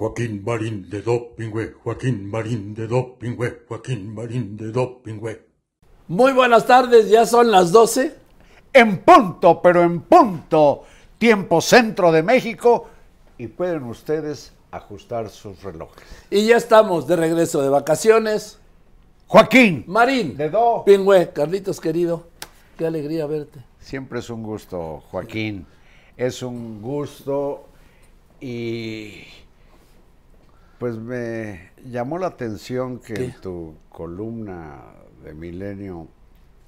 Joaquín Marín de Dopingüe, Joaquín Marín de Dopingüe, Joaquín Marín de Dopingüe. Muy buenas tardes, ya son las 12. En punto, pero en punto, tiempo centro de México y pueden ustedes ajustar sus relojes. Y ya estamos de regreso de vacaciones. Joaquín, Marín, de Do. Pingüe, Carlitos querido, qué alegría verte. Siempre es un gusto, Joaquín. Es un gusto y pues me llamó la atención que ¿Qué? en tu columna de Milenio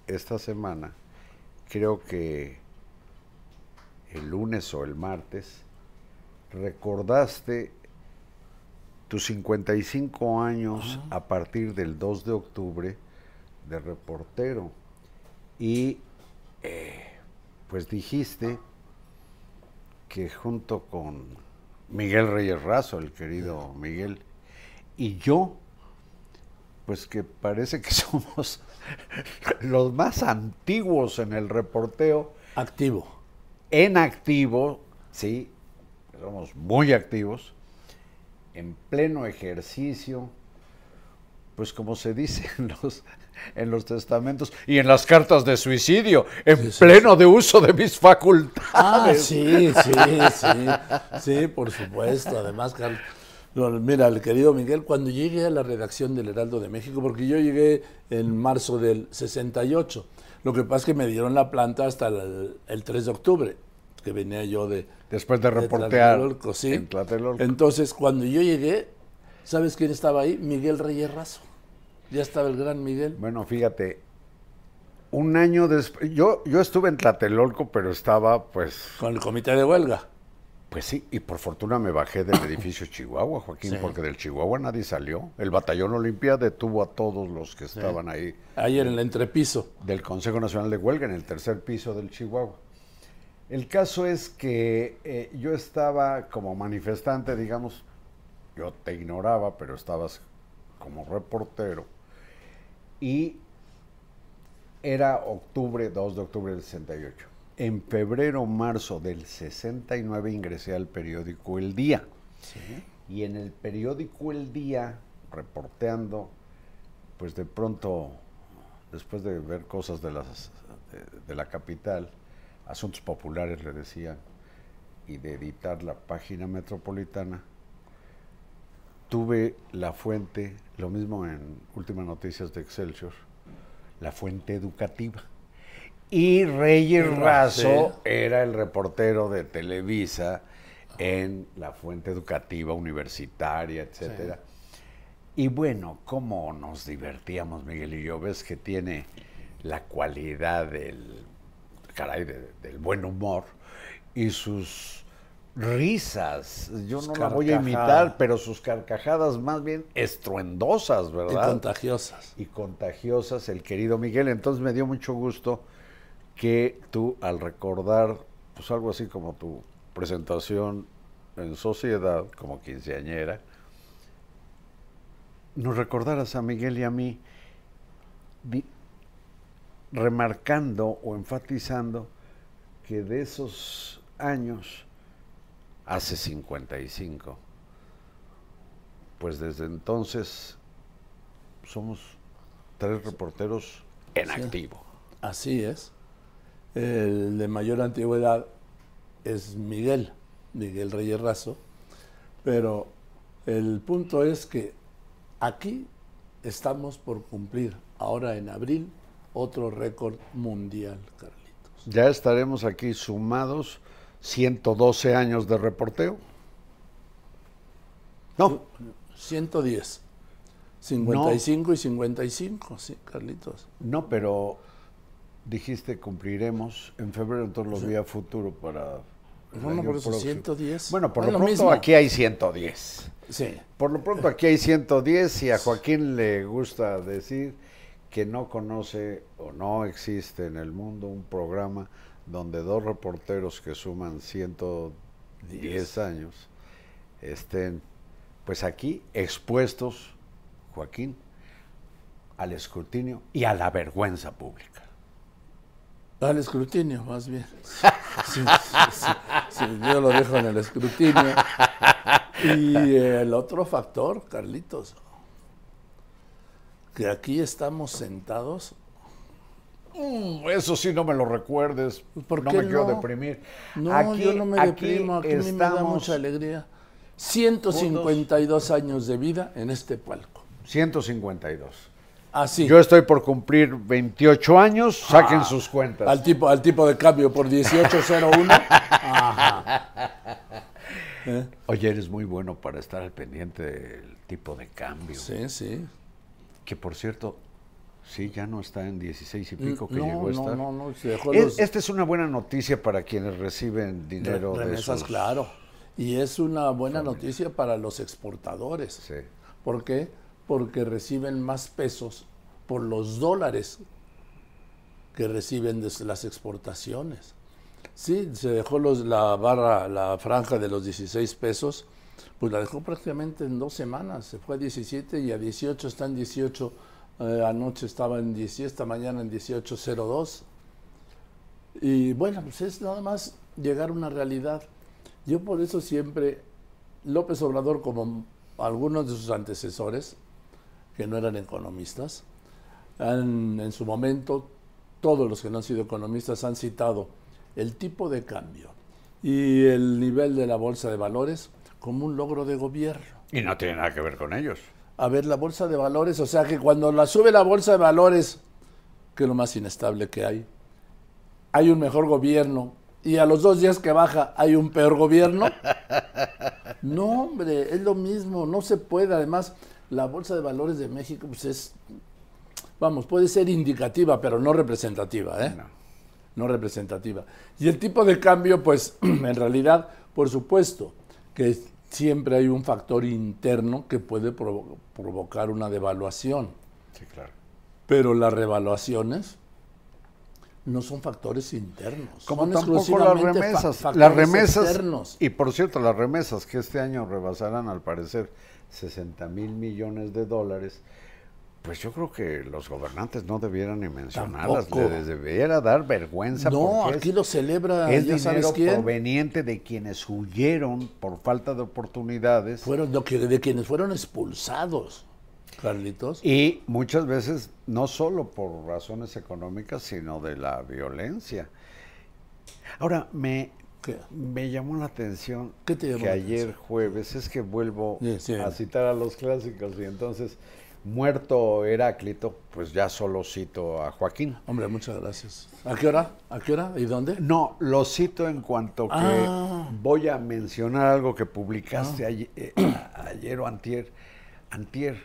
esta semana, creo que el lunes o el martes, recordaste tus 55 años a partir del 2 de octubre de reportero y eh, pues dijiste que junto con Miguel Reyes Razo, el querido Miguel, y yo, pues que parece que somos los más antiguos en el reporteo, Activo. en activo, sí, somos muy activos, en pleno ejercicio, pues como se dice en los, en los testamentos y en las cartas de suicidio, en pleno de uso de mis facultades. Ah, sí, sí, sí. Sí, por supuesto. Además, Carlos. mira, el querido Miguel, cuando llegué a la redacción del Heraldo de México, porque yo llegué en marzo del 68, lo que pasa es que me dieron la planta hasta el, el 3 de octubre, que venía yo de, Después de de reportear Tlatelolco, en Tlatelolco. Entonces, cuando yo llegué, ¿sabes quién estaba ahí? Miguel Reyes Razo. Ya estaba el gran Miguel. Bueno, fíjate, un año después, yo, yo estuve en Tlatelolco, pero estaba pues, Con el comité de huelga. pues sí, y por fortuna me bajé del edificio Chihuahua, Joaquín, Sí. porque del Chihuahua nadie salió. El batallón Olimpia detuvo a todos los que estaban ahí Ayer en el entrepiso. del Consejo Nacional de Huelga en el tercer piso del Chihuahua. El caso es que eh, yo estaba como manifestante, digamos, yo te ignoraba, pero estabas como reportero. Y era octubre, 2 de octubre del 68. En febrero, marzo del 69 ingresé al periódico El Día. Y en el periódico El Día, reporteando, pues de pronto, después de ver cosas de, las, de, de la capital, asuntos populares le decían, y de editar la página metropolitana, tuve la fuente, lo mismo en Últimas Noticias de Excelsior, la fuente educativa. Y Reyes Razo era el reportero de Televisa en la fuente educativa universitaria, etcétera. Y bueno, cómo nos divertíamos, Miguel y yo. Ves que tiene la cualidad del, caray, de- del buen humor y sus risas. Yo Sus no la voy a imitar, pero sus carcajadas más bien estruendosas, Y ¿verdad? contagiosas. y contagiosas, el querido Miguel. Entonces me dio mucho gusto que tú, al recordar, pues algo así como tu presentación en sociedad, como quinceañera, nos recordaras a Miguel y a mí. Remarcando o enfatizando que de esos años, hace 55, pues desde entonces somos tres reporteros en Sí. activo. Así es. El de mayor antigüedad es Miguel, Miguel Reyes Razo, pero el punto es que aquí estamos por cumplir ahora en abril otro récord mundial, Carlitos. Ya estaremos aquí sumados 112 años de reporteo. No, 110. 55 y 55, sí, Carlitos. no, pero dijiste cumpliremos en febrero, entonces lo vi a futuro para. Bueno, por eso próximo. 110. Bueno, por Es lo lo pronto aquí hay 110. Sí. Por lo pronto aquí hay 110 y a Joaquín le gusta decir que no conoce o no existe en el mundo un programa donde dos reporteros que suman 110 años estén pues aquí expuestos, Joaquín, al escrutinio y a la vergüenza pública. Al escrutinio, más bien. Sí, sí, sí, sí, yo lo dejo en el escrutinio. Y el otro factor, Carlitos, que aquí estamos sentados. Mm, Eso sí no me lo recuerdes, ¿Por no qué me quiero no? deprimir. No, Aquí- yo no me aquí deprimo, aquí a mí me da estamos mucha alegría. 152 años de vida en este palco. 152. Así. Yo estoy por cumplir 28 años, saquen sus cuentas. Al tipo, al tipo de cambio por 1801. Ajá. ¿Eh? Oye, eres muy bueno para estar al pendiente del tipo de cambio. Sí, sí. Que por cierto, sí, ya no está en 16 y pico que no, llegó a no, estar. no, no, se dejó Es- los Esta es una buena noticia para quienes reciben dinero de remesas, sus- claro. Y es una buena noticia para los exportadores. Sí. ¿Por qué? Porque reciben más pesos por los dólares que reciben de las exportaciones. Sí, se dejó los, la barra, la franja de los 16 pesos, pues la dejó prácticamente en dos semanas. Se fue a 17 y a 18 está en 18. Eh, anoche estaba en 17, esta mañana en 18.02. Y bueno, pues es nada más llegar a una realidad. Yo por eso siempre, López Obrador, como algunos de sus antecesores, que no eran economistas, han, en su momento, todos los que no han sido economistas han citado el tipo de cambio y el nivel de la bolsa de valores como un logro de gobierno. Y no tiene nada que ver con ellos. A ver, la bolsa de valores, o sea que cuando la sube la bolsa de valores, que es lo más inestable que hay, hay un mejor gobierno y a los dos días que baja hay un peor gobierno. No, hombre, es lo mismo, no se puede. Además, la bolsa de valores de México, pues es, vamos, puede ser indicativa, pero no representativa, ¿eh? No. no representativa. Y el tipo de cambio, pues en realidad, por supuesto, que siempre hay un factor interno que puede provo- provocar una devaluación, Sí, claro. pero las revaluaciones no son factores internos, Como son tampoco las remesas. Las remesas. externos. Y por cierto, las remesas que este año rebasarán al parecer 60 mil millones de dólares. Pues yo creo que los gobernantes no debieran ni mencionarlas, Tampoco. les debiera dar vergüenza. No, porque aquí es- lo celebra, es ya sabes dinero quién. proveniente de quienes huyeron por falta de oportunidades Fueron de quienes fueron expulsados, Carlitos. y muchas veces no solo por razones económicas, sino de la violencia. Ahora, me, ¿Qué? me llamó la atención ¿Qué te llamó que la ayer jueves, es que vuelvo Sí, sí. a citar a los clásicos y entonces, muerto Heráclito, pues ya solo cito a Joaquín. Hombre, muchas gracias. ¿A qué hora? ¿A qué hora? ¿Y dónde? No, lo cito en cuanto que Ah. voy a mencionar algo que publicaste ayer, eh, ayer o antier, antier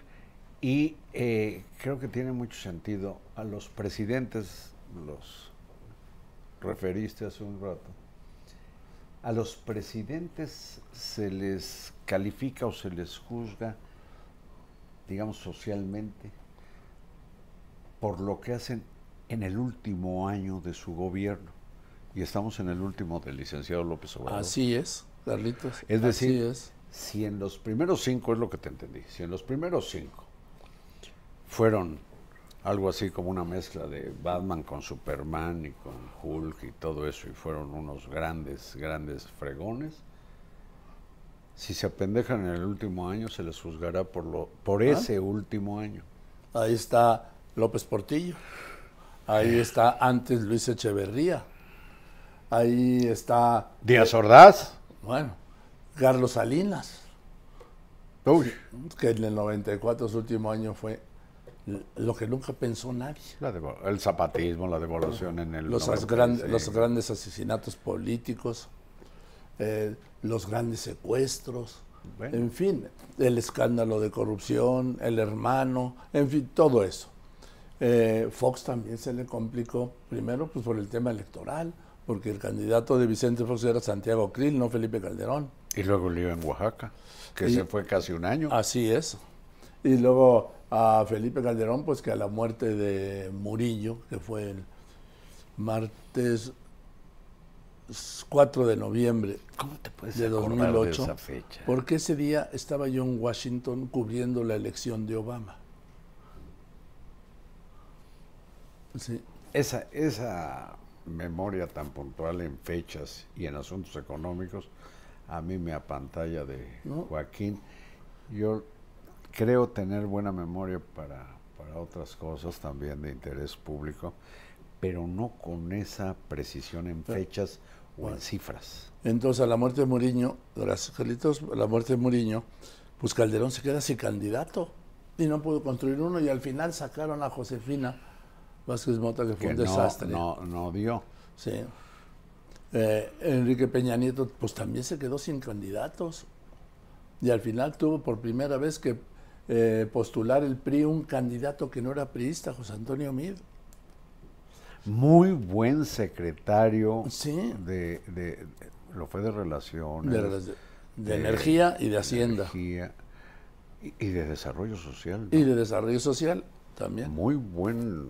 y eh, creo que tiene mucho sentido. A los presidentes, los referiste hace un rato, a los presidentes se les califica o se les juzga, digamos, socialmente, por lo que hacen en el último año de su gobierno. Y estamos en el último del licenciado López Obrador. Así es, Carlitos. Es decir, Así es. si en los primeros cinco, es lo que te entendí, si en los primeros cinco fueron algo así como una mezcla de Batman con Superman y con Hulk y todo eso, y fueron unos grandes, grandes fregones. Si se apendejan en el último año, se les juzgará por, lo, por ese último año. Ahí está López Portillo. Ahí está antes Luis Echeverría. Ahí está, Díaz Ordaz. bueno, Carlos Salinas, Uy, que en el 94, su último año, fue lo que nunca pensó nadie. la el zapatismo, la devolución en el Los, 96. gran- los grandes asesinatos políticos, eh, los grandes secuestros, Bueno. en fin, el escándalo de corrupción, el hermano, en fin, todo eso. Eh, Fox también se le complicó, primero pues por el tema electoral, porque el candidato de Vicente Fox era Santiago Krill, no Felipe Calderón. Y luego lío en Oaxaca, que Y- se fue casi un año. Así es. Y luego a Felipe Calderón, pues que a la muerte de Murillo, que fue el martes 4 de noviembre ¿Cómo te puedes de acordar 2008, de esa fecha? porque ese día estaba yo en Washington cubriendo la elección de Obama. Sí. Esa, esa memoria tan puntual en fechas y en asuntos económicos, a mí me apantalla de ¿No? Joaquín. Yo creo tener buena memoria para, para otras cosas también de interés público, pero no con esa precisión en fechas o en cifras. Entonces, a la muerte de Muriño, gracias Carlitos, a la muerte de Muriño, pues Calderón se queda sin candidato y no pudo construir uno y al final sacaron a Josefina Vázquez Mota, que fue Que un no, desastre. no, no dio. Sí. Eh, Enrique Peña Nieto, pues también se quedó sin candidatos. Y al final tuvo por primera vez que eh, postular el PRI un candidato que no era priista, José Antonio Mid. Muy buen secretario Sí. de, de- de- lo fue de relaciones. De, de- de energía y de hacienda. energía y, y de desarrollo social. Y de desarrollo social también. Muy buen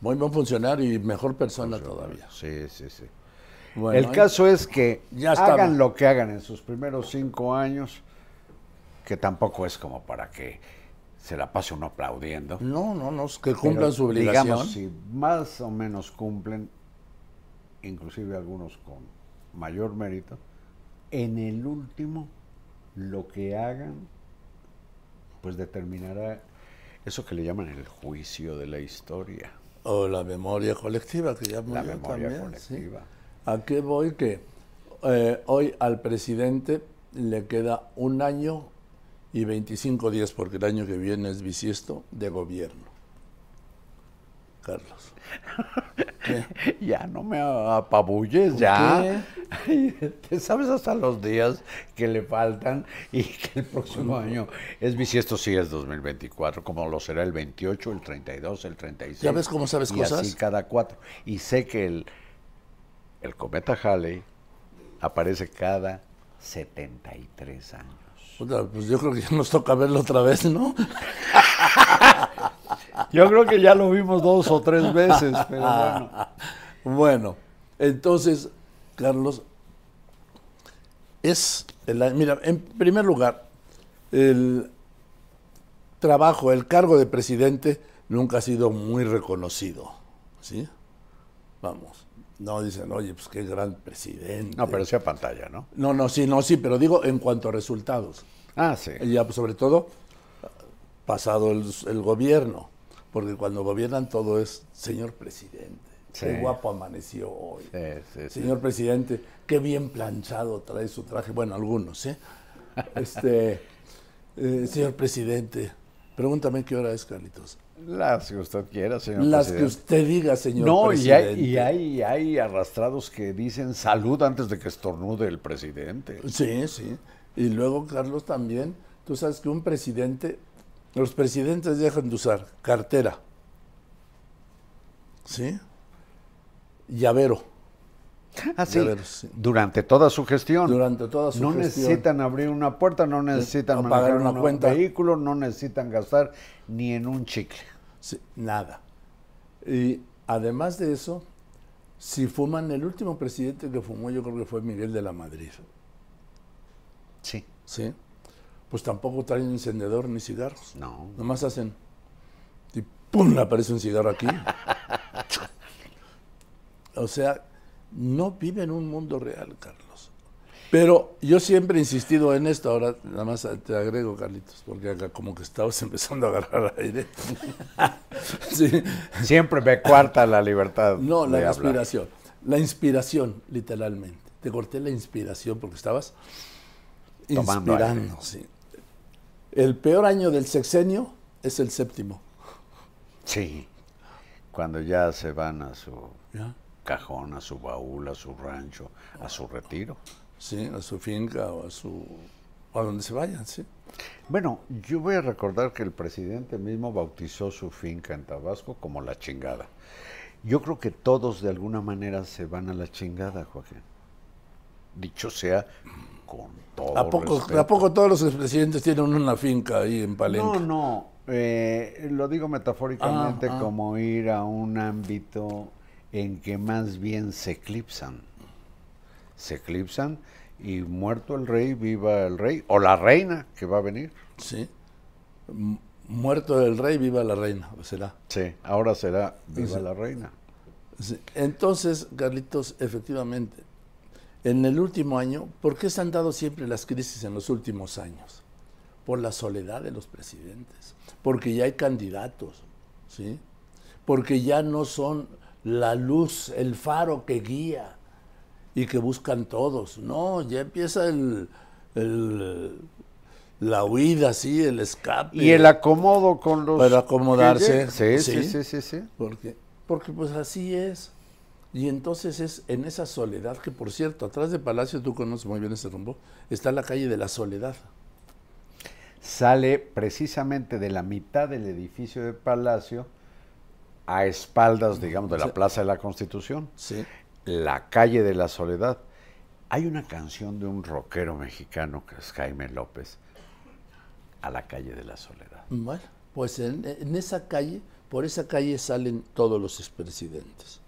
Muy buen funcionario y mejor persona todavía. Sí, sí, sí. Bueno, el caso es que Ya estaba. hagan lo que hagan en sus primeros cinco años, que tampoco es como para que se la pase uno aplaudiendo. No, no, no, que cumplan Pero, su obligación. Digamos, si más o menos cumplen, inclusive algunos con mayor mérito, en el último, lo que hagan, pues determinará eso que le llaman el juicio de la historia, O la memoria colectiva, que ya la memoria también, sí. colectiva. ¿A qué voy? Que eh, hoy al presidente le queda un año y 25 días, porque el año que viene es bisiesto, de gobierno. Carlos. Ya no me apabulles, ya. Te sabes hasta los días que le faltan y que el próximo año es bisiesto, sí es 2024, como lo será el 28, el 32, el 36. ¿Ya ves cómo sabes y cosas? así cada cuatro. Y sé que el, el cometa Halley aparece cada 73 años. Pues yo creo que ya nos toca verlo otra vez, ¿no? Yo creo que ya lo vimos dos o tres veces, pero bueno. Bueno, entonces, Carlos, es, el- mira, en primer lugar, el trabajo, el cargo de presidente nunca ha sido muy reconocido, ¿sí? Vamos, no dicen, oye, pues qué gran presidente. No, pero sea pantalla, ¿no? No, no, sí, no, sí, pero digo en cuanto a resultados. Ah, sí. Y ya, pues, sobre todo, pasado el, el gobierno, porque cuando gobiernan todo es, señor presidente, qué guapo amaneció hoy. Sí, sí, sí. Señor presidente, qué bien planchado trae su traje. Bueno, algunos, ¿eh? Este, eh, señor presidente, pregúntame qué hora es, Carlitos. Las que usted quiera, señor Las que usted diga, señor No, y hay, y hay, hay arrastrados que dicen salud antes de que estornude el presidente. Sí, sí. Y luego, Carlos, también, tú sabes que un presidente, los presidentes dejan de usar cartera, ¿sí? Llavero, Ah, sí. ver, sí. Durante toda su gestión. durante toda su no gestión. necesitan abrir una puerta, no necesitan o manejar pagar una un cuenta. vehículo, no necesitan gastar ni en un chicle. Sí, nada. Y además de eso, si fuman, el último presidente que fumó yo creo que fue Miguel de la Madrid, Sí. ¿sí? Pues tampoco traen encendedor ni cigarros. No. Nomás hacen... tip, ¡pum! aparece un cigarro aquí. o sea, no vive en un mundo real, Carlos. Pero yo siempre he insistido en esto, ahora nada más te agrego, Carlitos, porque acá como que estabas empezando a agarrar aire. sí. Siempre me cuarta la libertad. No, la inspiración. La inspiración, literalmente. Te corté la inspiración porque estabas inspirando, sí. El peor año del sexenio es el séptimo. Sí, cuando ya se van a su cajón, a su baúl, a su rancho, a su retiro. Sí, a su finca o a su a donde se vayan, sí. Bueno, yo voy a recordar que el presidente mismo bautizó su finca en Tabasco como la chingada. Yo creo que todos de alguna manera se van a la chingada, Joaquín. Dicho sea con todo ¿A poco, ¿A poco todos los presidentes tienen una finca ahí en Palenque? No, no. Eh, lo digo metafóricamente ah, ah. como ir a un ámbito en que más bien se eclipsan. Se eclipsan y muerto el rey, viva el rey, o la reina que va a venir. Sí. muerto el rey, viva la reina, será. Sí, ahora será viva la reina. Entonces, Carlitos, efectivamente, en el último año, ¿por qué se han dado siempre las crisis en los últimos años? Por la soledad de los presidentes, porque ya hay candidatos, ¿sí? Porque ya no son la luz, el faro que guía y que buscan todos. No, ya empieza el, la huida, sí, el escape. Y el acomodo con los... Para acomodarse. Sí, sí, sí, sí, sí. Porque, porque pues así es. Y entonces es en esa soledad, que por cierto, atrás de Palacio, tú conoces muy bien ese rumbo, está la calle de la Soledad. Sale precisamente de la mitad del edificio de Palacio a espaldas, digamos, de la Plaza de la Constitución. Sí. La calle de la Soledad. Hay una canción de un rockero mexicano que es Jaime López, a la calle de la Soledad. Bueno, pues en, en esa calle, por esa calle salen todos los expresidentes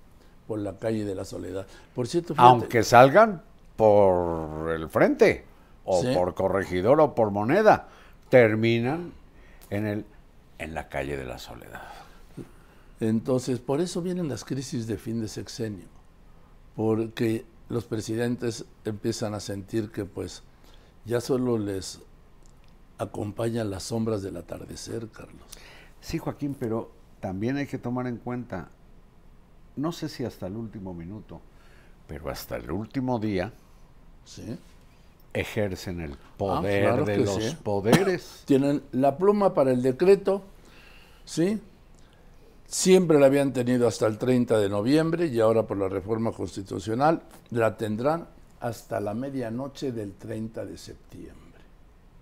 por la calle de la Soledad. Por cierto, aunque salgan por el frente o por corregidor o por moneda, terminan en el en la calle de la Soledad. Entonces, por eso vienen las crisis de fin de sexenio, porque los presidentes empiezan a sentir que pues ya solo les acompañan las sombras del atardecer, Carlos. Sí, Joaquín, pero también hay que tomar en cuenta no sé si hasta el último minuto, pero hasta el último día, ejercen el poder ah, de los poderes. Tienen la pluma para el decreto, ¿sí? Siempre la habían tenido hasta el 30 de noviembre y ahora por la reforma constitucional la tendrán hasta la medianoche del 30 de septiembre.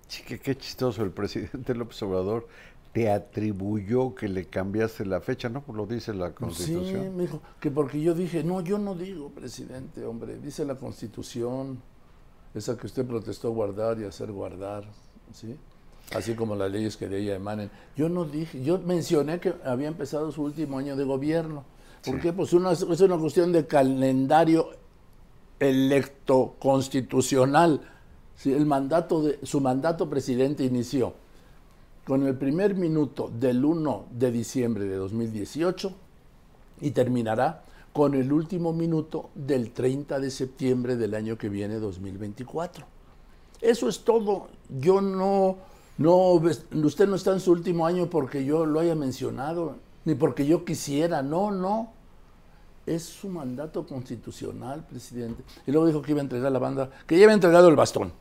Sí, que qué chistoso el presidente López Obrador te atribuyó que le cambiaste la fecha, ¿no? Pues lo dice la Constitución. Sí, me dijo que porque yo dije, no, yo no digo, presidente, hombre, dice la Constitución, esa que usted protestó guardar y hacer guardar, ¿sí? Así como las leyes que de ella emanen. Yo no dije, yo mencioné que había empezado su último año de gobierno. ¿Por qué? Pues una, es una cuestión de calendario electo constitucional. ¿sí? El mandato de, su mandato presidente inició con el primer minuto del 1 de diciembre de 2018 y terminará con el último minuto del 30 de septiembre del año que viene 2024. Eso es todo. Yo no, no, usted no está en su último año porque yo lo haya mencionado, ni porque yo quisiera, no, no. Es su mandato constitucional, presidente. Y luego dijo que iba a entregar la banda, que ya había entregado el bastón,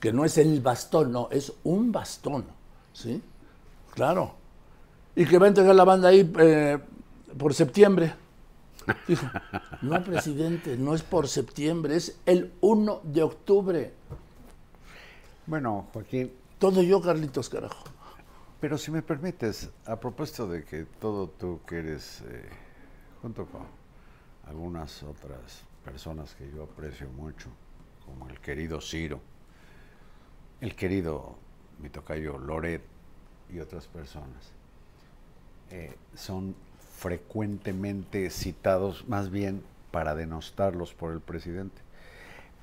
que no es el bastón, no, es un bastón ¿sí? Claro. Y que va a entregar la banda ahí eh, por septiembre. Dijo, no, presidente, no es por septiembre, es el 1 de octubre. Bueno, Joaquín. Todo yo, Carlitos, carajo. Pero si me permites, a propósito de que todo tú que eres, eh, junto con algunas otras personas que yo aprecio mucho, como el querido Ciro, el querido mi tocayo Loret y otras personas, eh, son frecuentemente citados más bien para denostarlos por el presidente.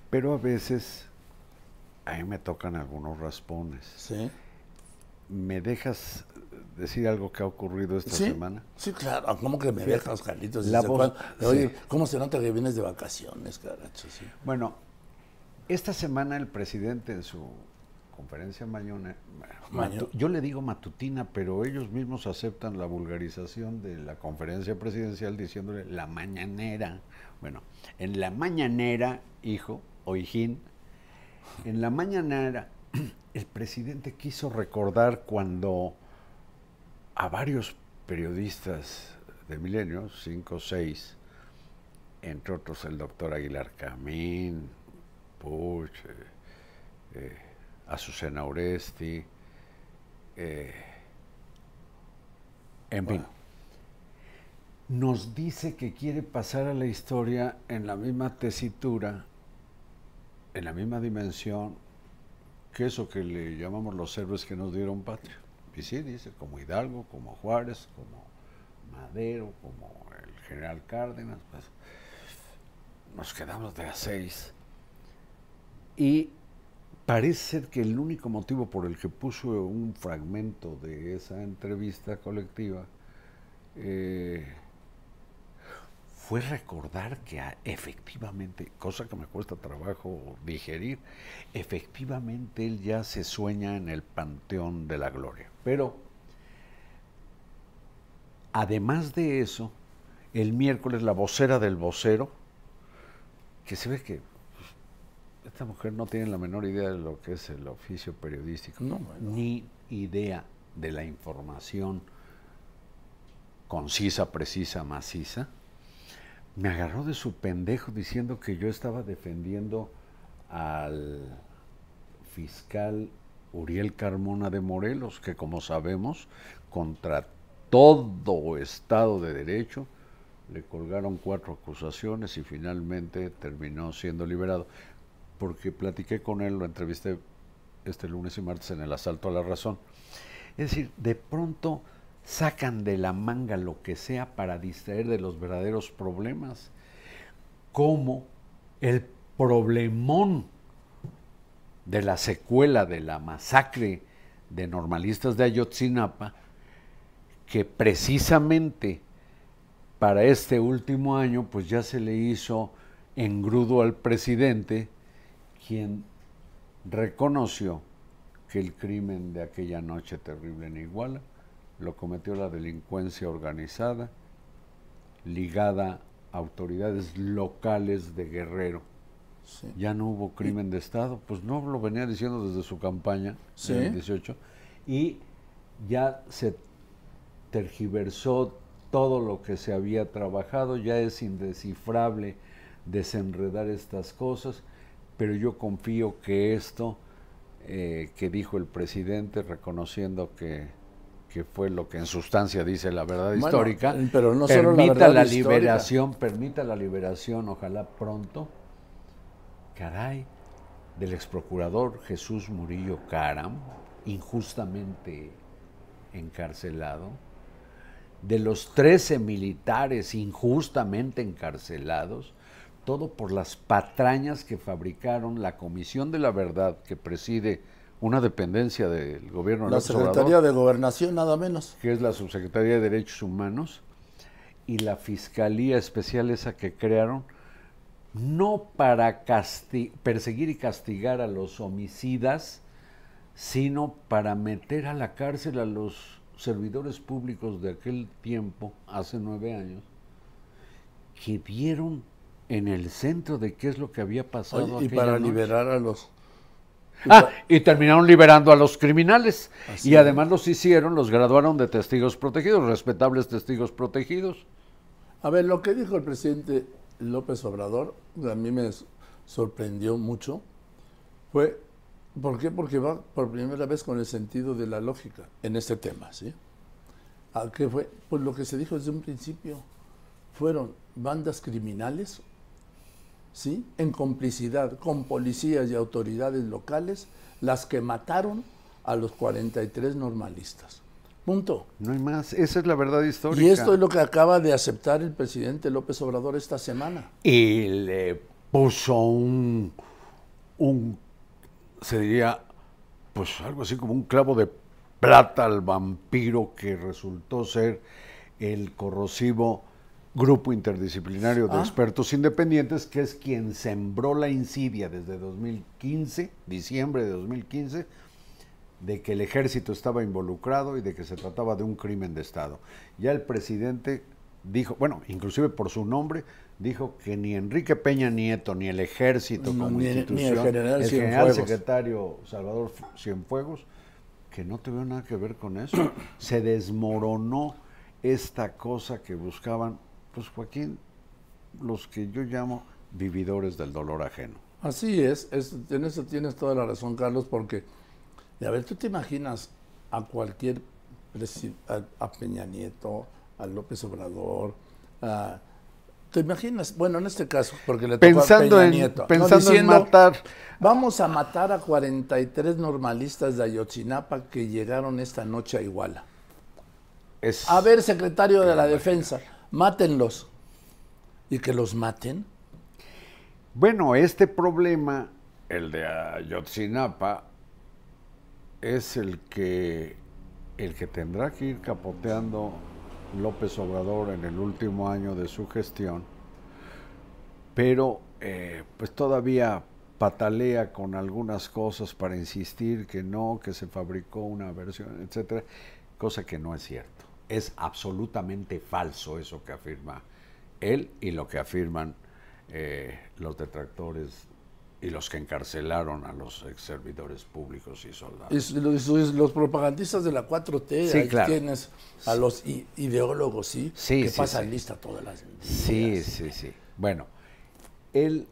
Pero a veces a mí me tocan algunos raspones. Sí. ¿Me dejas decir algo que ha ocurrido esta ¿Sí? semana? Sí, claro. ¿Cómo que me dejas, Carlitos? La. Oye. ¿cómo se nota que vienes de vacaciones, caracho? Sí. Bueno, esta semana el presidente en su conferencia mañana, Maño- yo le digo matutina, pero ellos mismos aceptan la vulgarización de la conferencia presidencial diciéndole la mañanera. Bueno, en la mañanera, hijo o hijín, en la mañanera el presidente quiso recordar cuando a varios periodistas de Milenio, cinco o seis, entre otros el doctor Aguilar Camín, Puch, eh, eh, Azucena Oresti, eh, en fin, nos dice que quiere pasar a la historia en la misma tesitura, en la misma dimensión, que eso que le llamamos los héroes que nos dieron patria. Y sí, dice, como Hidalgo, como Juárez, como Madero, como el general Cárdenas, pues nos quedamos de a seis. Y parece ser que el único motivo por el que puso un fragmento de esa entrevista colectiva eh, fue recordar que efectivamente, cosa que me cuesta trabajo digerir, efectivamente él ya se sueña en el panteón de la gloria. Pero, además de eso, el miércoles la vocera del vocero, que se ve que pues, esta mujer no tiene la menor idea de lo que es el oficio periodístico, No, bueno. ni idea de la información concisa, precisa, maciza, me agarró de su pendejo diciendo que yo estaba defendiendo al fiscal Uriel Carmona de Morelos, que como sabemos, contra todo Estado de Derecho, le colgaron cuatro acusaciones y finalmente terminó siendo liberado. Porque platiqué con él, lo entrevisté este lunes y martes en el asalto a la razón. Es decir, de pronto sacan de la manga lo que sea para distraer de los verdaderos problemas, como el problemón de la secuela de la masacre de normalistas de Ayotzinapa, que precisamente para este último año, pues ya se le hizo engrudo al presidente, quien reconoció que el crimen de aquella noche terrible en Iguala lo cometió la delincuencia organizada ligada a autoridades locales de Guerrero. Sí. Ya no hubo crimen de Estado, pues no lo venía diciendo desde su campaña Sí. en el 18 y ya se tergiversó todo lo que se había trabajado, ya es indescifrable desenredar estas cosas, pero yo confío que esto eh, que dijo el presidente, reconociendo que, que fue lo que en sustancia dice la verdad Bueno, histórica, pero no solo la permita verdad la histórica. liberación, permita la liberación, ojalá pronto, caray, del exprocurador Jesús Murillo Caram, injustamente encarcelado, de los 13 militares injustamente encarcelados, todo por las patrañas que fabricaron la Comisión de la Verdad que preside una dependencia del gobierno La López Obrador, Secretaría de Gobernación, nada menos. que es la Subsecretaría de Derechos Humanos, y la Fiscalía Especial esa que crearon, no para perseguir y castigar a los homicidas, sino para meter a la cárcel a los servidores públicos de aquel tiempo, hace nueve años, que vieron en el centro de qué es lo que había pasado. Oye, y para noche. liberar a los... Ah, y terminaron liberando a los criminales. Así y además los hicieron, los graduaron de testigos protegidos, respetables testigos protegidos. A ver, lo que dijo el presidente López Obrador, a mí me sorprendió mucho, fue, ¿por qué? Porque va por primera vez con el sentido de la lógica en este tema, ¿sí? ¿A qué fue? Pues lo que se dijo desde un principio, fueron bandas criminales, ¿sí? En complicidad con policías y autoridades locales, las que mataron a los 43 normalistas. Punto. No hay más, esa es la verdad histórica. Y esto es lo que acaba de aceptar el presidente López Obrador esta semana. Y le puso un, un, se diría, pues algo así como un clavo de plata al vampiro que resultó ser el corrosivo grupo interdisciplinario de Ah. expertos independientes, que es quien sembró la insidia desde 2015, diciembre de 2015, de que el ejército estaba involucrado y de que se trataba de un crimen de Estado. Ya el presidente dijo, bueno, inclusive por su nombre, dijo que ni Enrique Peña Nieto ni el ejército como ni el- ni el institución, general el general secretario Salvador Cienfuegos, que no tuvieron nada que ver con eso. Se desmoronó esta cosa que buscaban, pues Joaquín, los que yo llamo vividores del dolor ajeno. Así es, es, en eso tienes toda la razón, Carlos, porque, a ver, tú te imaginas a cualquier, a, a Peña Nieto, a López Obrador, a- ¿te imaginas? Bueno, en este caso, porque le tocó Pensando a Peña en- Nieto, pensando en diciendo, matar. Vamos a matar a 43 normalistas de Ayotzinapa que llegaron esta noche a Iguala. Es, A ver, secretario de la Defensa, mátenlos. ¿Y que los maten? Bueno, este problema, el de Ayotzinapa, es el que, el que tendrá que ir capoteando López Obrador en el último año de su gestión, pero eh, pues todavía patalea con algunas cosas para insistir que no, que se fabricó una versión, etcétera, cosa que no es cierto. Es absolutamente falso eso que afirma él y lo que afirman eh, los detractores y los que encarcelaron a los ex servidores públicos y soldados. Y los, propagandistas de la 4T, Sí, ahí claro. tienes a los ideólogos, ¿sí? Sí, que sí, pasan lista todas las Sí, días. sí, sí. Bueno, el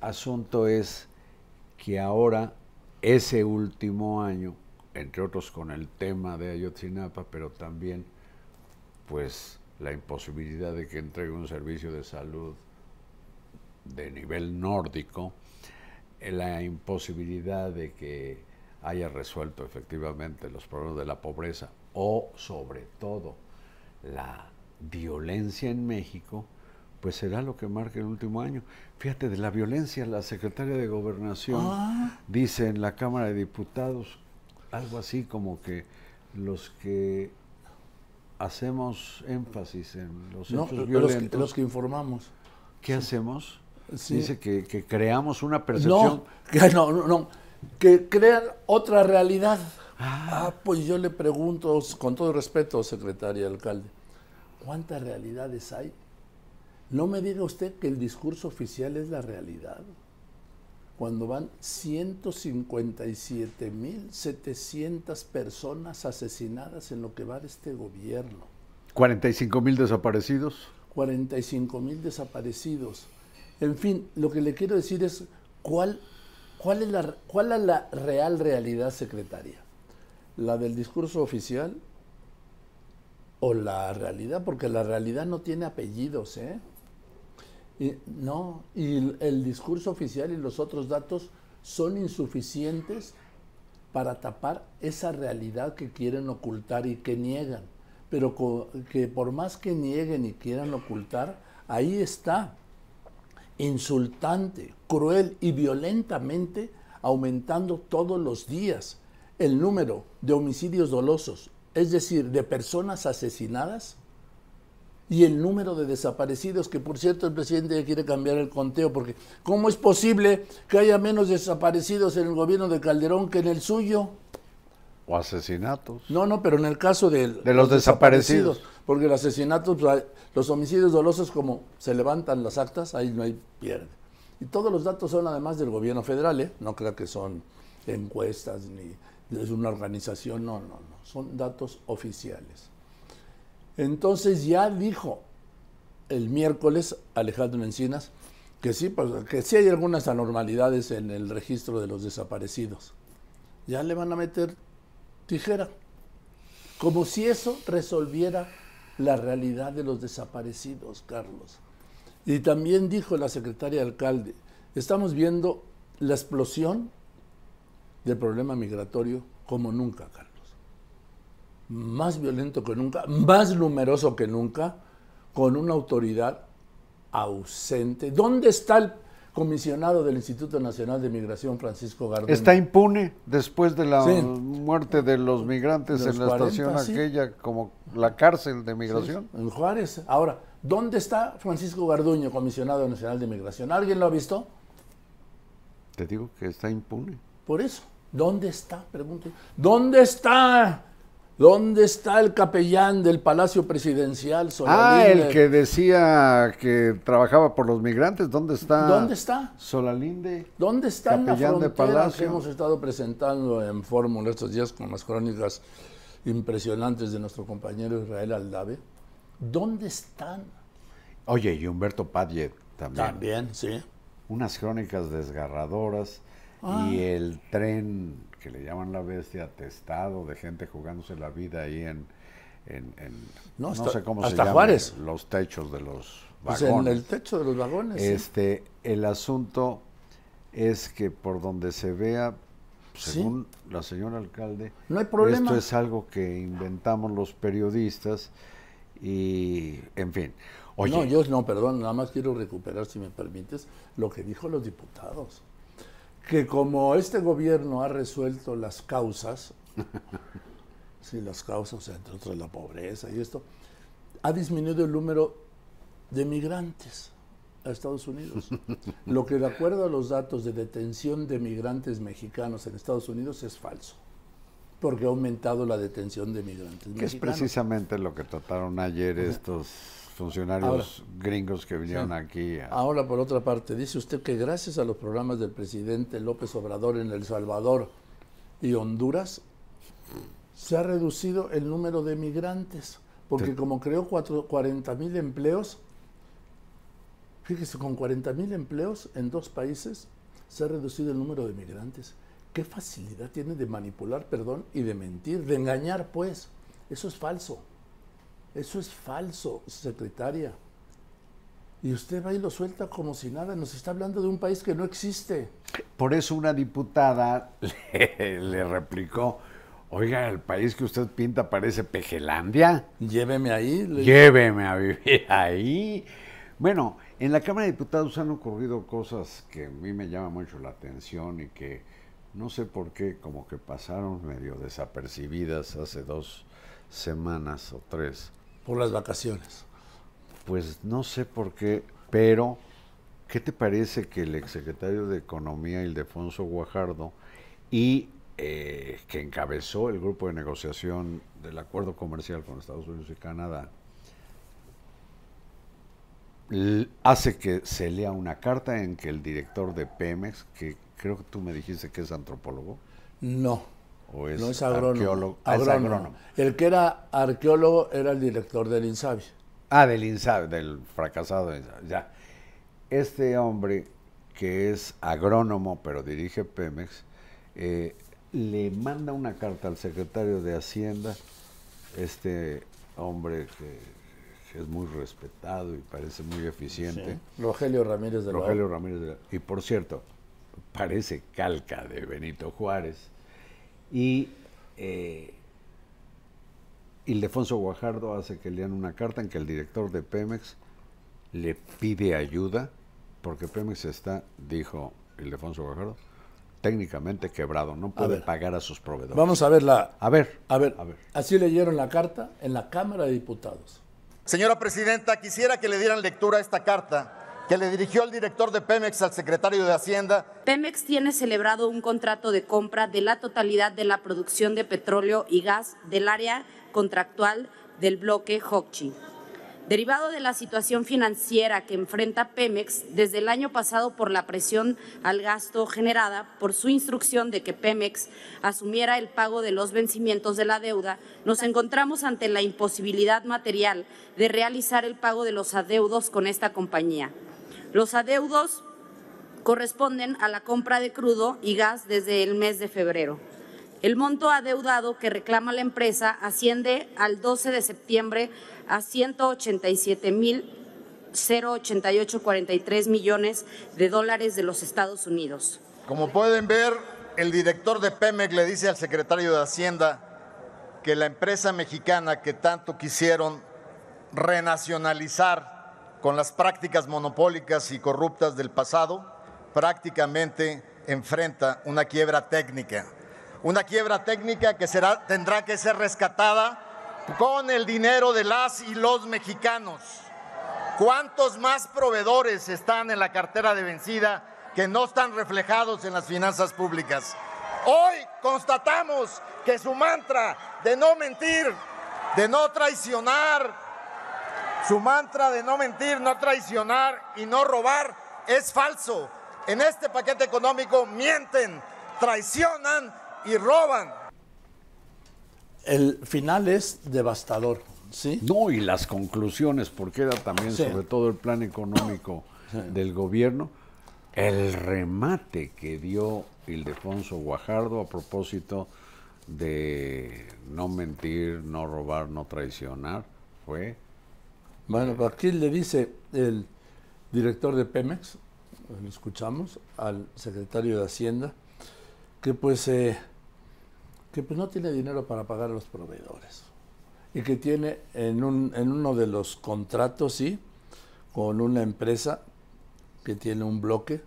asunto es que ahora, ese último año, entre otros con el tema de Ayotzinapa, pero también, pues, la imposibilidad de que entregue un servicio de salud de nivel nórdico, eh, la imposibilidad de que haya resuelto efectivamente los problemas de la pobreza o, sobre todo, la violencia en México, pues será lo que marque el último año. Fíjate, de la violencia, la secretaria de Gobernación Ah. dice en la Cámara de Diputados algo así como que los que hacemos énfasis en los No, hechos los, violentos, que, los que informamos. ¿qué hacemos? Sí. Dice que, que creamos una percepción. No, que, no, no, no, que crean otra realidad. Ah, pues yo le pregunto, con todo respeto, secretario alcalde, ¿cuántas realidades hay? No me diga usted que el discurso oficial es la realidad. Cuando van 157.700 personas asesinadas en lo que va de este gobierno. 45 mil desaparecidos. 45 mil desaparecidos. En fin, lo que le quiero decir es cuál, cuál, es la, cuál es la real realidad secretaria. ¿La del discurso oficial o la realidad? Porque la realidad no tiene apellidos, ¿eh? Y, no, y el, el discurso oficial y los otros datos son insuficientes para tapar esa realidad que quieren ocultar y que niegan. Pero que por más que nieguen y quieran ocultar, ahí está, insultante, cruel y violentamente aumentando todos los días el número de homicidios dolosos, es decir, de personas asesinadas y el número de desaparecidos, que por cierto el presidente ya quiere cambiar el conteo, porque ¿cómo es posible que haya menos desaparecidos en el gobierno de Calderón que en el suyo? O asesinatos. No, no, pero en el caso De los desaparecidos. porque el asesinato, pues, hay- los homicidios dolosos, como se levantan las actas, ahí no hay pierde. Y todos los datos son además del gobierno federal, ¿eh? no creo que son encuestas ni es una organización, no, no, no, son datos oficiales. Entonces ya dijo el miércoles Alejandro Encinas que sí, pues, que sí hay algunas anormalidades en el registro de los desaparecidos. Ya le van a meter tijera. Como si eso resolviera la realidad de los desaparecidos, Carlos. Y también dijo la secretaria alcalde, estamos viendo la explosión del problema migratorio como nunca, Carlos. Más violento que nunca, más numeroso que nunca, con una autoridad ausente. ¿Dónde está el, comisionado del Instituto Nacional de Migración, Francisco Garduño. Está impune después de la Sí. muerte de los migrantes los en la 40, estación sí. aquella, como la cárcel de migración. En Juárez. Ahora, ¿dónde está Francisco Garduño, comisionado nacional de migración? ¿Alguien lo ha visto? Te digo que está impune. Por eso. ¿Dónde está? Pregunto. ¿Dónde está? ¿Dónde está el capellán del Palacio Presidencial? Ah, Solalinde? el que decía que trabajaba por los migrantes, ¿dónde está? ¿Dónde está? Solalinde. ¿Dónde está en la Capellán de frontera que Palacio. hemos estado presentando en Fórmula estos días con las crónicas impresionantes de nuestro compañero Israel Aldave? ¿Dónde están? Oye, y Humberto Padgett también. También, sí. Unas crónicas desgarradoras Ah. y el tren que le llaman la bestia atestado de gente jugándose la vida ahí en, en- en- No, no, hasta- sé cómo se hasta llama, Juárez. los techos de los Pues vagones. en el techo de los vagones. sí. Este, el asunto es que por donde se vea, Sí. según la señora alcalde, No hay problema. esto es algo que inventamos los periodistas y, en fin. Oye, No, yo no, perdón, nada más quiero recuperar, si me permites, lo que dijo los diputados. Que como este gobierno ha resuelto las causas, sí, las causas, entre otras la pobreza y esto, ha disminuido el número de migrantes a Estados Unidos. Lo que de acuerdo a los datos de detención de migrantes mexicanos en Estados Unidos es falso, porque ha aumentado la detención de migrantes que es precisamente lo que trataron ayer estos funcionarios gringos que vinieron Sí. aquí. a- Ahora, por otra parte, dice usted que gracias a los programas del presidente López Obrador en El Salvador y Honduras, se ha reducido el número de migrantes, porque como creó cuatro- 40 mil empleos, fíjese, con 40 mil empleos en dos países, se ha reducido el número de migrantes. ¿Qué facilidad tiene de manipular, perdón, y de mentir, de engañar, pues? Eso es falso. Eso es falso, secretaria. Y usted va y lo suelta como si nada. Nos está hablando de un país que no existe. Por eso una diputada le, le replicó, oiga, el país que usted pinta parece Pejelandia. Lléveme ahí. le- Lléveme a vivir ahí. Bueno, en la Cámara de Diputados han ocurrido cosas que a mí me llaman mucho la atención y que no sé por qué, como que pasaron medio desapercibidas hace dos semanas o tres. Por las vacaciones. Pues no sé por qué, pero ¿qué te parece que el exsecretario de Economía, Ildefonso Guajardo, y eh, que encabezó el grupo de negociación del acuerdo comercial con Estados Unidos y Canadá, hace que se lea una carta en que el director de Pemex, que creo que tú me dijiste que es antropólogo, No. O es, no es agrónomo. arqueólogo, ah, es Agrónomo. agrónomo. El que era arqueólogo era el director del INSABI. Ah, del INSABI, del fracasado INSABI, ya. Este hombre, que es agrónomo, pero dirige Pemex, eh, le manda una carta al secretario de Hacienda, este hombre que, que es muy respetado y parece muy eficiente, Rogelio Ramírez de la. Rogelio Ramírez de la- Y por cierto, parece calca de Benito Juárez. Y eh, Ildefonso Guajardo hace que lean una carta en que el director de Pemex le pide ayuda, porque Pemex está, dijo Ildefonso Guajardo, técnicamente quebrado, no puede ver. pagar a sus proveedores. Vamos a ver la. A ver, A ver, a ver. así leyeron la carta en la Cámara de Diputados. Señora Presidenta, quisiera que le dieran lectura a esta carta que le dirigió el director de Pemex al secretario de Hacienda Pemex tiene celebrado un contrato de compra de la totalidad de la producción de petróleo y gas del área contractual del bloque Hochschild. Derivado de la situación financiera que enfrenta Pemex desde el año pasado por la presión al gasto generada por su instrucción de que Pemex asumiera el pago de los vencimientos de la deuda, nos encontramos ante la imposibilidad material de realizar el pago de los adeudos con esta compañía. Los adeudos corresponden a la compra de crudo y gas desde el mes de febrero. El monto adeudado que reclama la empresa asciende al 12 de septiembre a 187 mil 08843 millones de dólares de los Estados Unidos. Como pueden ver, el director de Pemex le dice al secretario de Hacienda que la empresa mexicana que tanto quisieron renacionalizar con las prácticas monopólicas y corruptas del pasado, prácticamente enfrenta una quiebra técnica. Una quiebra técnica que será, tendrá que ser rescatada con el dinero de las y los mexicanos. ¿Cuántos más proveedores están en la cartera de vencida que no están reflejados en las finanzas públicas? Hoy constatamos que su mantra de no mentir, de no traicionar, su mantra de no mentir, no traicionar y no robar es falso. En este paquete económico mienten, traicionan y roban. El final es devastador, ¿sí? No, y las conclusiones, porque era también Sí. sobre todo el plan económico del gobierno, el remate que dio Ildefonso Guajardo a propósito de no mentir, no robar, no traicionar, fue Bueno, aquí le dice el director de Pemex, lo escuchamos, al secretario de Hacienda, que pues, eh, que pues no tiene dinero para pagar a los proveedores. Y que tiene en, un, en uno de los contratos, sí, con una empresa que tiene un bloque,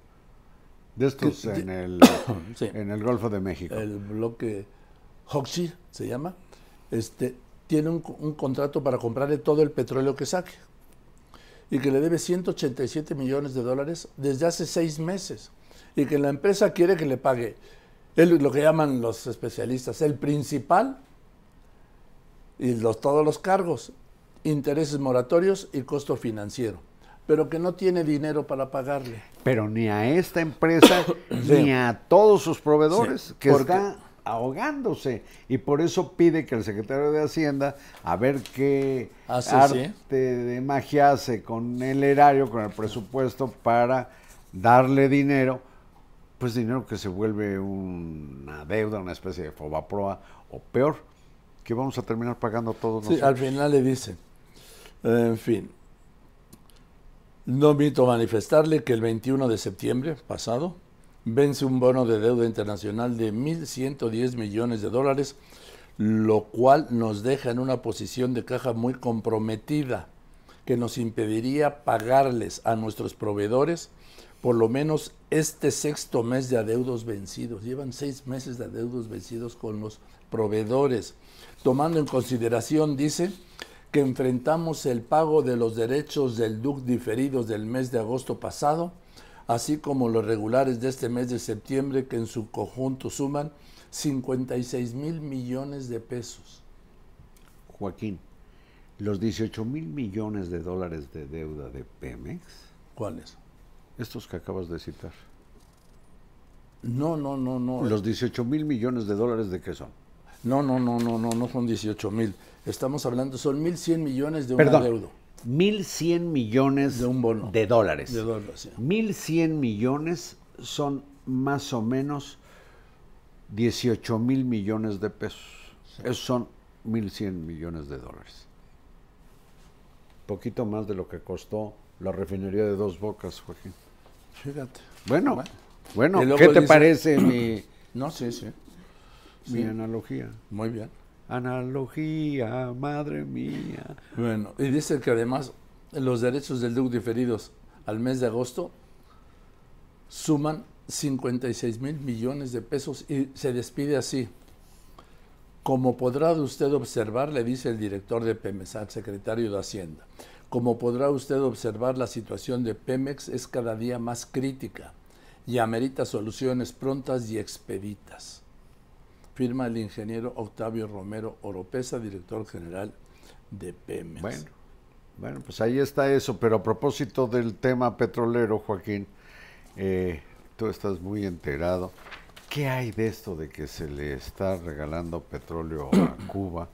de estos Que- en el, Sí. en el Golfo de México. el bloque Hoxie se llama, este, tiene un, un contrato para comprarle todo el petróleo que saque y que le debe 187 millones de dólares desde hace seis meses y que la empresa quiere que le pague el- lo que llaman los especialistas el principal y los, todos los cargos, intereses moratorios y costo financiero, pero que no tiene dinero para pagarle. Pero ni a esta empresa Sí. ni a todos sus proveedores, Sí, que porque- está ahogándose. Y por eso pide que el secretario de Hacienda, a ver qué arte sí. de magia hace con el erario, con el presupuesto, para darle dinero, pues dinero que se vuelve una deuda, una especie de fobaproa, o peor, que vamos a terminar pagando todos Sí, al final le dice, en fin, no omito manifestarle que el 21 de septiembre pasado vence un bono de deuda internacional de 1.110 millones de dólares, lo cual nos deja en una posición de caja muy comprometida, que nos impediría pagarles a nuestros proveedores por lo menos este sexto mes de adeudos vencidos. Llevan seis meses de adeudos vencidos con los proveedores, tomando en consideración, dice, que enfrentamos el pago de los derechos del DUC diferidos del mes de agosto pasado, así como los regulares de este mes de septiembre, que en su conjunto suman 56 mil millones de pesos. Joaquín, los 18 mil millones de dólares de deuda de Pemex, ¿Cuáles? Estos que acabas de citar. No, no, no, no. Los 18 mil millones de dólares de qué son? No, no, no, no, no, no son 18 mil. Estamos hablando, son 1.100 millones de un Perdón. adeudo. 1.100 millones De un bono. de dólares. De dólares, sí. 1.100 millones son más o menos 18 mil millones de pesos. Esos son 1.100 millones de dólares. Poquito más de lo que costó la refinería de Dos Bocas, Joaquín. Fíjate. Bueno, Bueno. ¿qué te dice- parece mi, No, sí, sí. mi analogía? Muy bien. Analogía, madre mía. Bueno, y dice que además los derechos del DUC diferidos al mes de agosto suman 56 mil millones de pesos y se despide así. Como podrá usted observar, le dice el director de Pemex al secretario de Hacienda, como podrá usted observar, la situación de Pemex es cada día más crítica y amerita soluciones prontas y expeditas. Firma el ingeniero Octavio Romero Oropesa, director general de Pemex. Bueno, bueno, pues ahí está eso. Pero a propósito del tema petrolero, Joaquín, eh, tú estás muy enterado. ¿Qué hay de esto de que se le está regalando petróleo a Cuba?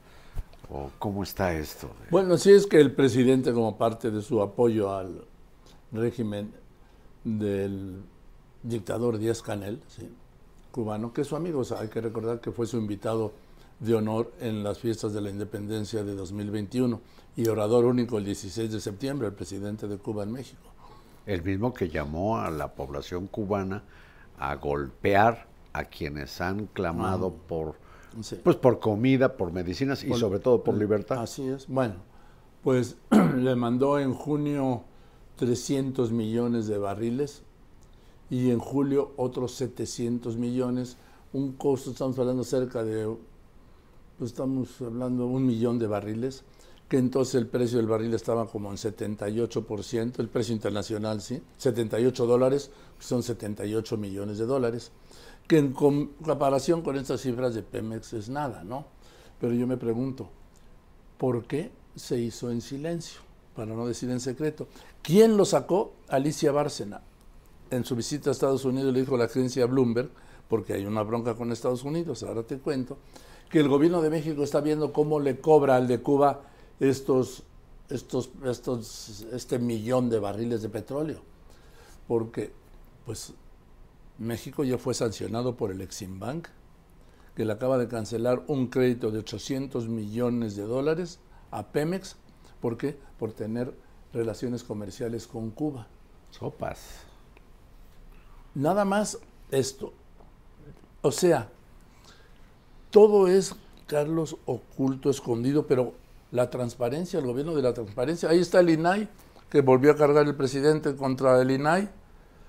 ¿O cómo está esto? Bueno, sí es que el presidente, como parte de su apoyo al régimen del dictador Díaz Canel, sí, cubano, que es su amigo, o sea, hay que recordar que fue su invitado de honor en las fiestas de la independencia de 2021 y orador único el 16 de septiembre, el presidente de Cuba en México. El mismo que llamó a la población cubana a golpear a quienes han clamado por, Sí. pues, por comida, por medicinas y Por- sobre todo por libertad. Así es. Bueno, pues le mandó en junio 300 millones de barriles y en julio otros 700 millones, un costo, estamos hablando cerca de, pues estamos hablando un millón de barriles, que entonces el precio del barril estaba como en 78%, el precio internacional, ¿sí? 78 dólares, son 78 millones de dólares, que en comparación con estas cifras de Pemex es nada, ¿no? Pero yo me pregunto, ¿por qué se hizo en silencio? Para no decir en secreto. ¿Quién lo sacó? Alicia Bárcena. En su visita a Estados Unidos le dijo a la agencia Bloomberg, porque hay una bronca con Estados Unidos, ahora te cuento, que el gobierno de México está viendo cómo le cobra al de Cuba estos, estos, estos, este millón de barriles de petróleo. Porque, pues, México ya fue sancionado por el Exim Bank, que le acaba de cancelar un crédito de 800 millones de dólares a Pemex. ¿Por qué? Por tener relaciones comerciales con Cuba. Sopas. Nada más esto. O sea, todo es, Carlos, oculto, escondido, pero la transparencia, el gobierno de la transparencia. Ahí está el INAI, que volvió a cargar el presidente contra el INAI,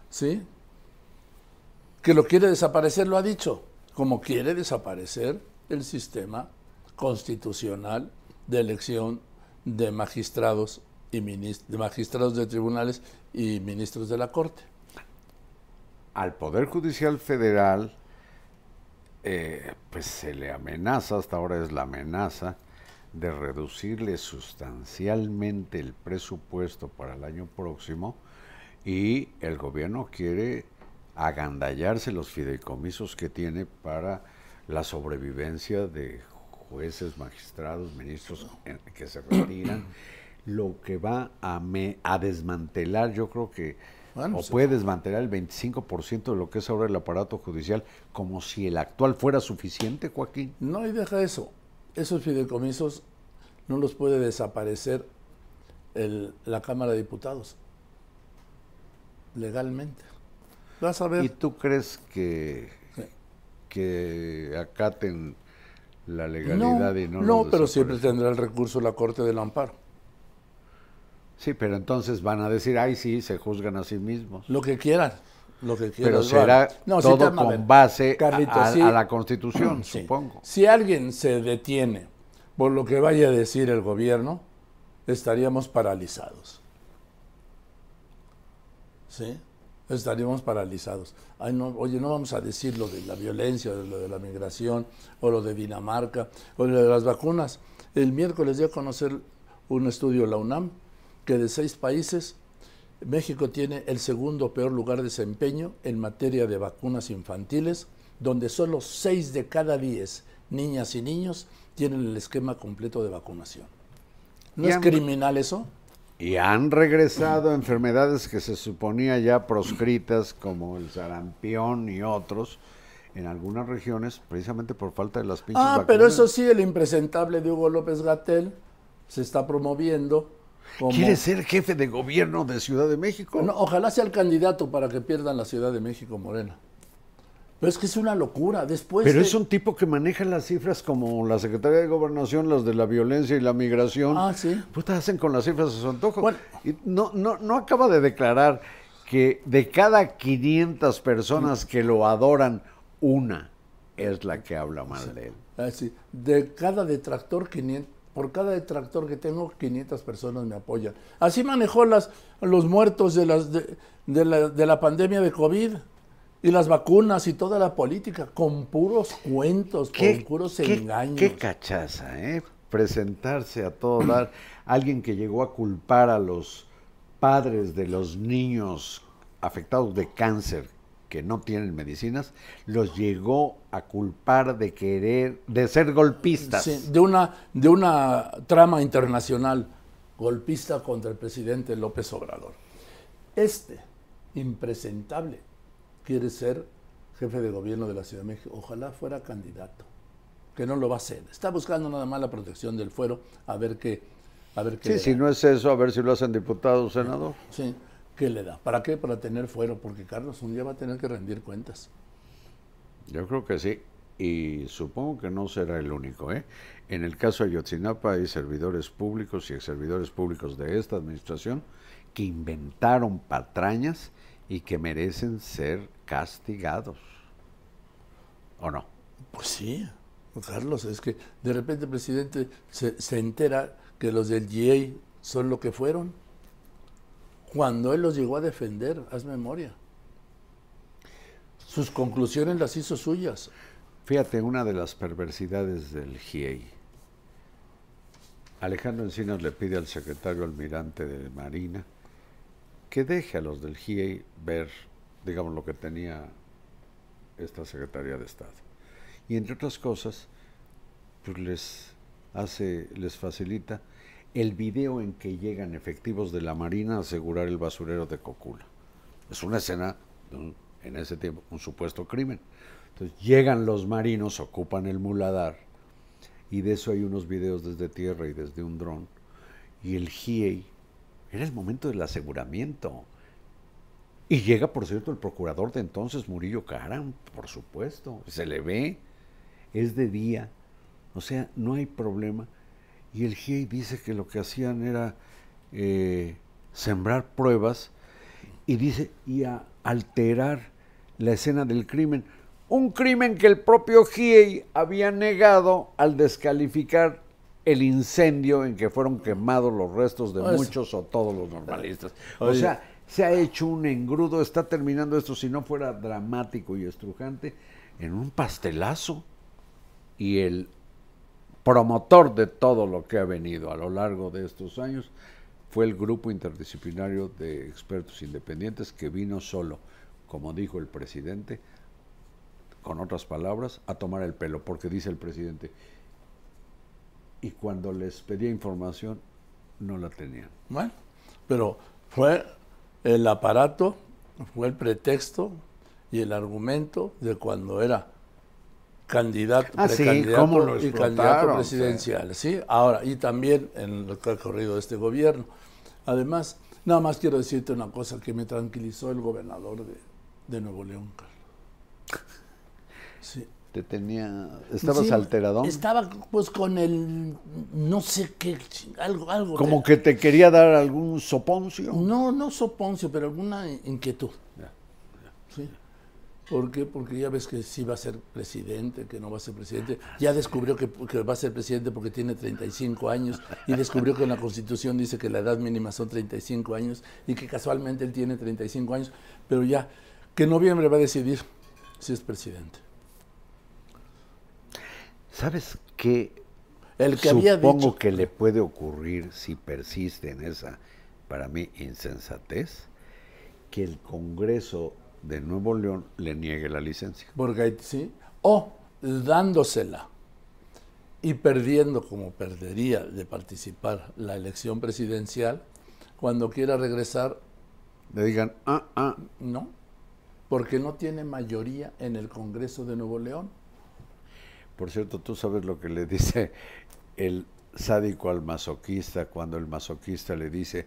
¿sí? Que lo quiere desaparecer, lo ha dicho, como quiere desaparecer el sistema constitucional de elección de magistrados y de magistrados de tribunales y ministros de la Corte. Al Poder Judicial Federal, eh, pues se le amenaza, hasta ahora es la amenaza, de reducirle sustancialmente el presupuesto para el año próximo y el gobierno quiere agandallarse los fideicomisos que tiene para la sobrevivencia de jueces, magistrados, ministros que se retiran, lo que va a, a desmantelar, yo creo que, o puede desmantelar el 25% de lo que es ahora el aparato judicial, como si el actual fuera suficiente, Joaquín. No, y deja eso esos fideicomisos no los puede desaparecer la Cámara de Diputados legalmente. Vas a ver. ¿Y tú crees que, que acaten la legalidad y no No, pero siempre tendrá el recurso la Corte del Amparo. Sí, pero entonces van a decir, ay, sí, se juzgan a sí mismos. Lo que quieran. Lo que Pero será todo con base a, la Constitución, supongo. Si alguien se detiene por lo que vaya a decir el gobierno, estaríamos paralizados. ¿Sí? Estaríamos paralizados. oye, no vamos a decir lo de la violencia, lo de la migración, o lo de Dinamarca, o lo de las vacunas. El miércoles dio a conocer un estudio de la UNAM que de seis países México tiene el segundo peor lugar de desempeño en materia de vacunas infantiles, donde solo 6 de cada 10 niñas y niños tienen el esquema completo de vacunación. ¿No es criminal eso? Y han regresado enfermedades que se suponía ya proscritas, como el sarampión y otros, en algunas regiones, precisamente por falta de las pinches ah, pero eso sí, el impresentable de Hugo López Gatel se está promoviendo ¿Quiere ser jefe de gobierno de Ciudad de México? ojalá sea el candidato para que pierdan la Ciudad de México, Morena. Pero es que es una locura. Después Pero es un tipo que maneja las cifras como la Secretaría de Gobernación, las de la violencia y la migración. Ah, sí. Pues hacen con las cifras de su antojo. Y no, no, no acaba de declarar que de cada 500 personas que lo adoran, una es la que habla mal de él. Ah, sí. De cada detractor, 500 por cada detractor que tengo, 500 personas me apoyan. Así manejó las, los muertos de, las, de, la, de la pandemia de COVID y las vacunas y toda la política, con puros cuentos, con puros engaños. Qué cachaza, ¿eh? Presentarse a todo dar. Alguien que llegó a culpar a los padres de los niños afectados de cáncer que no tienen medicinas, los llegó a culpar de querer, de ser golpistas. de una, de una trama internacional golpista contra el presidente López Obrador. Este, impresentable, quiere ser jefe de gobierno de la Ciudad de México. Ojalá fuera candidato, que no lo va a ser. Está buscando nada más la protección del fuero, a ver qué. A ver qué sí, si no es eso, a ver si lo hacen diputado o senador. Sí. ¿qué le da? ¿Para qué? Para tener fuero, porque Carlos un día va a tener que rendir cuentas. Yo creo que sí, y supongo que no será el único. ¿eh? En el caso de Yotzinapa hay servidores públicos y ex servidores públicos de esta administración que inventaron patrañas y que merecen ser castigados. ¿O no? Pues sí, Carlos, es que de repente el presidente se, se entera que los del GA son lo que fueron. Cuando él los llegó a defender, haz memoria. Sus conclusiones las hizo suyas. Fíjate, una de las perversidades del GIEI. Alejandro Encinas le pide al secretario almirante de Marina que deje a los del GIEI ver, digamos, lo que tenía esta Secretaría de Estado. Y entre otras cosas, pues les hace, les facilita el video en que llegan efectivos de la Marina a asegurar el basurero de Cocula. Es una escena, en ese tiempo, un supuesto crimen. Entonces llegan los marinos, ocupan el muladar, y de eso hay unos videos desde tierra y desde un dron. Y el GIEI, era el momento del aseguramiento. Y llega, por cierto, el procurador de entonces, Murillo Caram, por supuesto, se le ve, es de día, o sea, no hay problema. Y el GIEI dice que lo que hacían era eh, sembrar pruebas y dice, y alterar la escena del crimen. Un crimen que el propio GIEI había negado al descalificar el incendio en que fueron quemados los restos de Pues- muchos o todos los normalistas. O sea, se ha hecho un engrudo, está terminando esto, si no fuera dramático y estrujante, en un pastelazo. Y el promotor de todo lo que ha venido a lo largo de estos años fue el grupo interdisciplinario de expertos independientes que vino solo, como dijo el presidente, con otras palabras, a tomar el pelo, porque dice el presidente, y cuando les pedía información, no la tenían. Bueno, pero fue el aparato, fue el pretexto y el argumento de cuando era candidato, Ah, precandidato cómo lo y candidato presidencial. Sí, ahora, y también en lo que ha corrido de este gobierno. Además, nada más quiero decirte una cosa que me tranquilizó el gobernador de, de Nuevo León, Carlos. Sí. Te tenía, estabas Sí, alterado. Estaba pues con el no sé qué, algo, algo. Como que te quería dar algún soponcio. No, no soponcio, pero alguna inquietud. Sí. ¿Por qué? Porque ya ves que sí va a ser presidente, que no va a ser presidente. Ya descubrió que, que va a ser presidente porque tiene 35 años y descubrió que en la Constitución dice que la edad mínima son 35 años y que casualmente él tiene 35 años, pero ya que en noviembre va a decidir si es presidente. ¿Sabes qué? El que había Supongo dicho que le puede ocurrir si persiste en esa, para mí, insensatez, que el Congreso de Nuevo León le niegue la licencia. Porque sí, o dándosela y perdiendo como perdería de participar la elección presidencial, cuando quiera regresar, Le digan, ah, ah, no, porque no tiene mayoría en el Congreso de Nuevo León. Por cierto, tú sabes lo que le dice el sádico al masoquista cuando el masoquista le dice,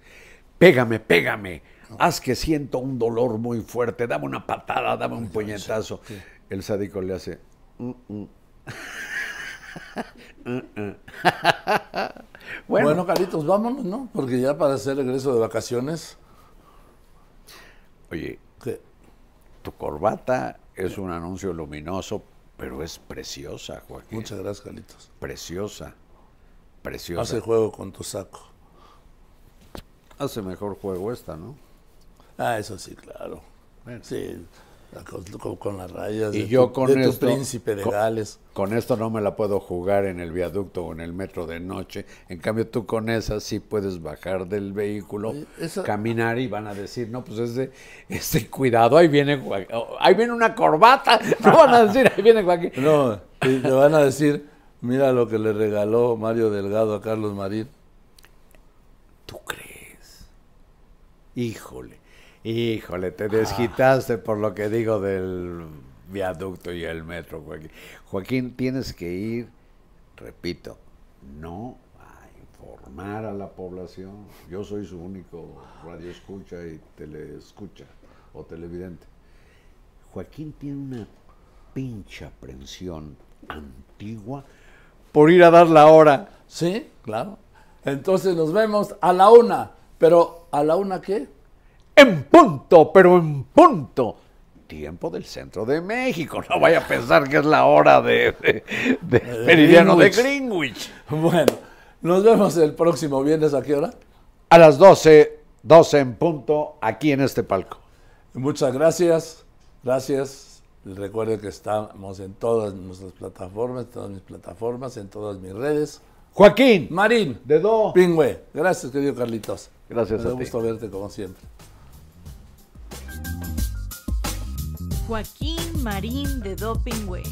pégame, pégame, haz que siento un dolor muy fuerte, dame una patada, dame un puñetazo. El sádico le hace, "Mm, mm". Mm. Bueno, bueno, Carlitos, vámonos, ¿no? Porque ya para hacer regreso de vacaciones, oye, tu corbata es un anuncio luminoso, pero es preciosa, Joaquín. muchas gracias, Carlitos. Preciosa, preciosa. Hace juego con tu saco. Hace mejor juego esta, ¿no? Ah, eso sí, claro. Sí, con, las rayas Y de, yo tu, con de tu esto- príncipe de con- Gales. Con esto no me la puedo jugar en el viaducto o en el metro de noche. En cambio, tú con esa sí puedes bajar del vehículo, esa- caminar y van a decir, no, pues ese, ese cuidado, ahí viene ahí viene una corbata. No van a decir, ahí viene Joaquín. No, y te van a decir, mira lo que le regaló Mario Delgado a Carlos Marín. ¿Tú crees? Híjole, híjole, te desquitaste por lo que digo del viaducto y el metro, Joaquín. Joaquín, tienes que ir, repito, no a informar a la población. Yo soy su único radio escucha y teleescucha o televidente. Joaquín tiene una pinche aprensión antigua por ir a dar la hora. Sí, claro. Entonces nos vemos a la una. Pero, ¿a la una qué? En punto, pero en punto. Tiempo del centro de México. No vaya a pensar que es la hora de, de, de meridiano de Greenwich. Bueno, nos vemos el próximo viernes. ¿A qué hora? A las 12, 12 en punto, aquí en este palco. Muchas gracias. Gracias. Recuerde que estamos en todas nuestras plataformas, en todas mis plataformas, en todas mis redes. Joaquín. Marín. De Do. Pingüe. Gracias, querido Carlitos. Gracias Me a ti. gusto verte como siempre. Joaquín Marín de Dopingüe.